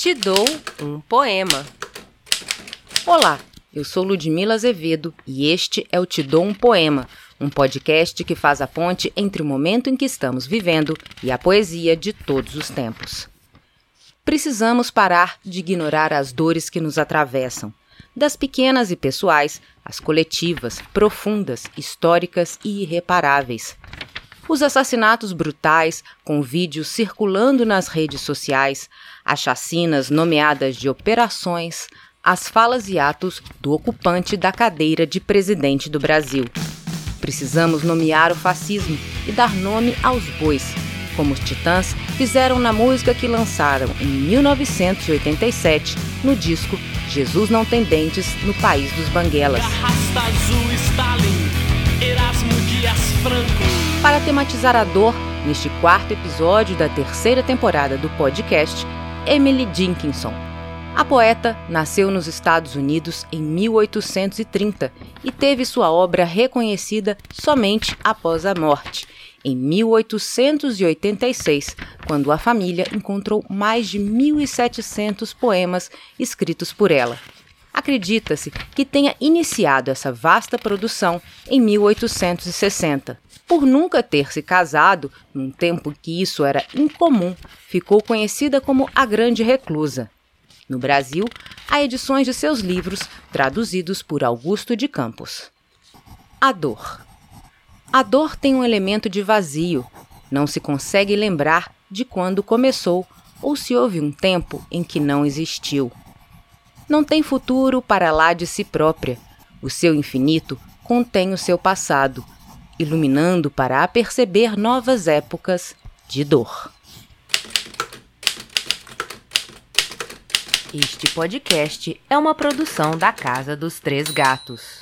Te dou um poema. Olá, eu sou Ludmila Azevedo e este é o Te dou um poema, um podcast que faz a ponte entre o momento em que estamos vivendo e a poesia de todos os tempos. Precisamos parar de ignorar as dores que nos atravessam, das pequenas e pessoais, às coletivas, profundas, históricas e irreparáveis. Os assassinatos brutais, com vídeos circulando nas redes sociais, as chacinas nomeadas de operações, as falas e atos do ocupante da cadeira de presidente do Brasil. Precisamos nomear o fascismo e dar nome aos bois, como os Titãs fizeram na música que lançaram em 1987 no disco Jesus Não Tem Dentes no País dos Banguelas. Para tematizar a dor, neste quarto episódio da terceira temporada do podcast, Emily Dickinson. A poeta nasceu nos Estados Unidos em 1830 e teve sua obra reconhecida somente após a morte, em 1886, quando a família encontrou mais de 1.700 poemas escritos por ela. Acredita-se que tenha iniciado essa vasta produção em 1860. Por nunca ter se casado, num tempo que isso era incomum, ficou conhecida como a Grande Reclusa. No Brasil, há edições de seus livros traduzidos por Augusto de Campos. A dor. A dor tem um elemento de vazio. Não se consegue lembrar de quando começou ou se houve um tempo em que não existiu. Não tem futuro para lá de si própria. O seu infinito contém o seu passado, iluminando para aperceber novas épocas de dor. Este podcast é uma produção da Casa dos Três Gatos.